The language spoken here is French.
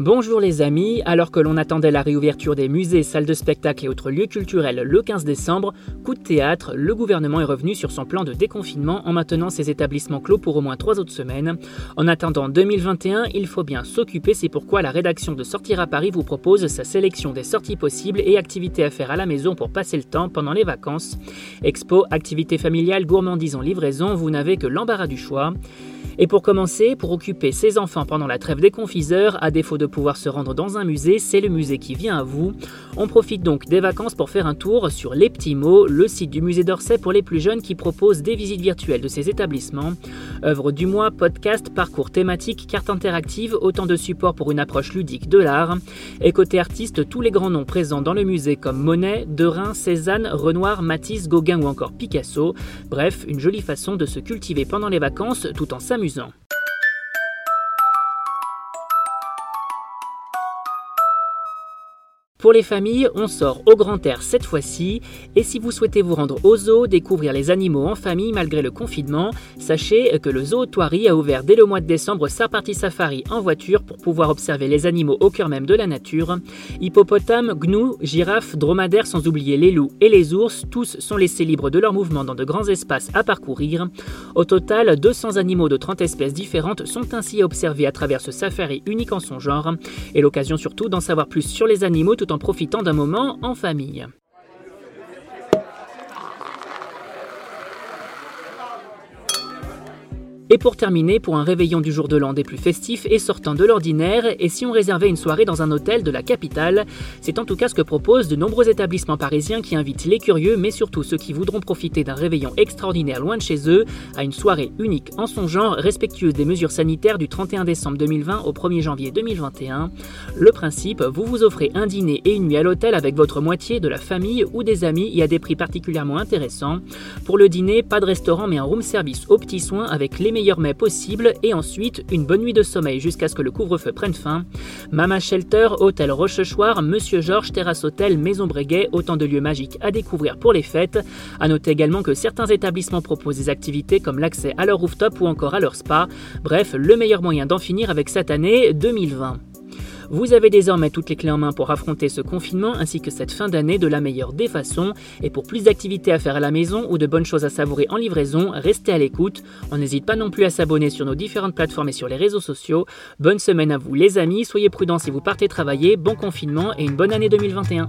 Bonjour les amis, alors que l'on attendait la réouverture des musées, salles de spectacle et autres lieux culturels le 15 décembre, coup de théâtre, le gouvernement est revenu sur son plan de déconfinement en maintenant ses établissements clos pour au moins trois autres semaines. En attendant 2021, il faut bien s'occuper, c'est pourquoi la rédaction de Sortir à Paris vous propose sa sélection des sorties possibles et activités à faire à la maison pour passer le temps pendant les vacances. Expo, activités familiales, gourmandises en livraison, vous n'avez que l'embarras du choix. Et pour commencer, pour occuper ses enfants pendant la trêve des confiseurs, à défaut de pouvoir se rendre dans un musée, c'est le musée qui vient à vous. On profite donc des vacances pour faire un tour sur Les Petits Mots, le site du musée d'Orsay pour les plus jeunes qui propose des visites virtuelles de ses établissements. Œuvres du mois, podcast, parcours thématiques, cartes interactives, autant de supports pour une approche ludique de l'art. Et côté artiste, tous les grands noms présents dans le musée comme Monet, Derain, Cézanne, Renoir, Matisse, Gauguin ou encore Picasso. Bref, une jolie façon de se cultiver pendant les vacances tout en s'amusant reason. Pour les familles, on sort au grand air cette fois-ci. Et si vous souhaitez vous rendre au zoo, découvrir les animaux en famille malgré le confinement, sachez que le zoo Toiri a ouvert dès le mois de décembre sa partie safari en voiture pour pouvoir observer les animaux au cœur même de la nature. Hippopotames, gnous, girafes, dromadaires, sans oublier les loups et les ours, tous sont laissés libres de leur mouvement dans de grands espaces à parcourir. Au total, 200 animaux de 30 espèces différentes sont ainsi observés à travers ce safari unique en son genre, et l'occasion surtout d'en savoir plus sur les animaux tout en profitant d'un moment en famille. Et pour terminer, pour un réveillon du jour de l'an des plus festifs et sortant de l'ordinaire, et si on réservait une soirée dans un hôtel de la capitale, c'est en tout cas ce que proposent de nombreux établissements parisiens qui invitent les curieux, mais surtout ceux qui voudront profiter d'un réveillon extraordinaire loin de chez eux, à une soirée unique en son genre, respectueuse des mesures sanitaires du 31 décembre 2020 au 1er janvier 2021. Le principe, vous vous offrez un dîner et une nuit à l'hôtel avec votre moitié, de la famille ou des amis et à des prix particulièrement intéressants. Pour le dîner, pas de restaurant mais un room service aux petits soins avec les meilleurs mets possibles et ensuite une bonne nuit de sommeil jusqu'à ce que le couvre-feu prenne fin. Mama Shelter, Hôtel Rochechouart, Monsieur Georges, Terrasse Hôtel, Maison Breguet, autant de lieux magiques à découvrir pour les fêtes. À noter également que certains établissements proposent des activités comme l'accès à leur rooftop ou encore à leur spa. Bref, le meilleur moyen d'en finir avec cette année 2020. Vous avez désormais toutes les clés en main pour affronter ce confinement ainsi que cette fin d'année de la meilleure des façons. Et pour plus d'activités à faire à la maison ou de bonnes choses à savourer en livraison, restez à l'écoute. On n'hésite pas non plus à s'abonner sur nos différentes plateformes et sur les réseaux sociaux. Bonne semaine à vous les amis, soyez prudents si vous partez travailler, bon confinement et une bonne année 2021.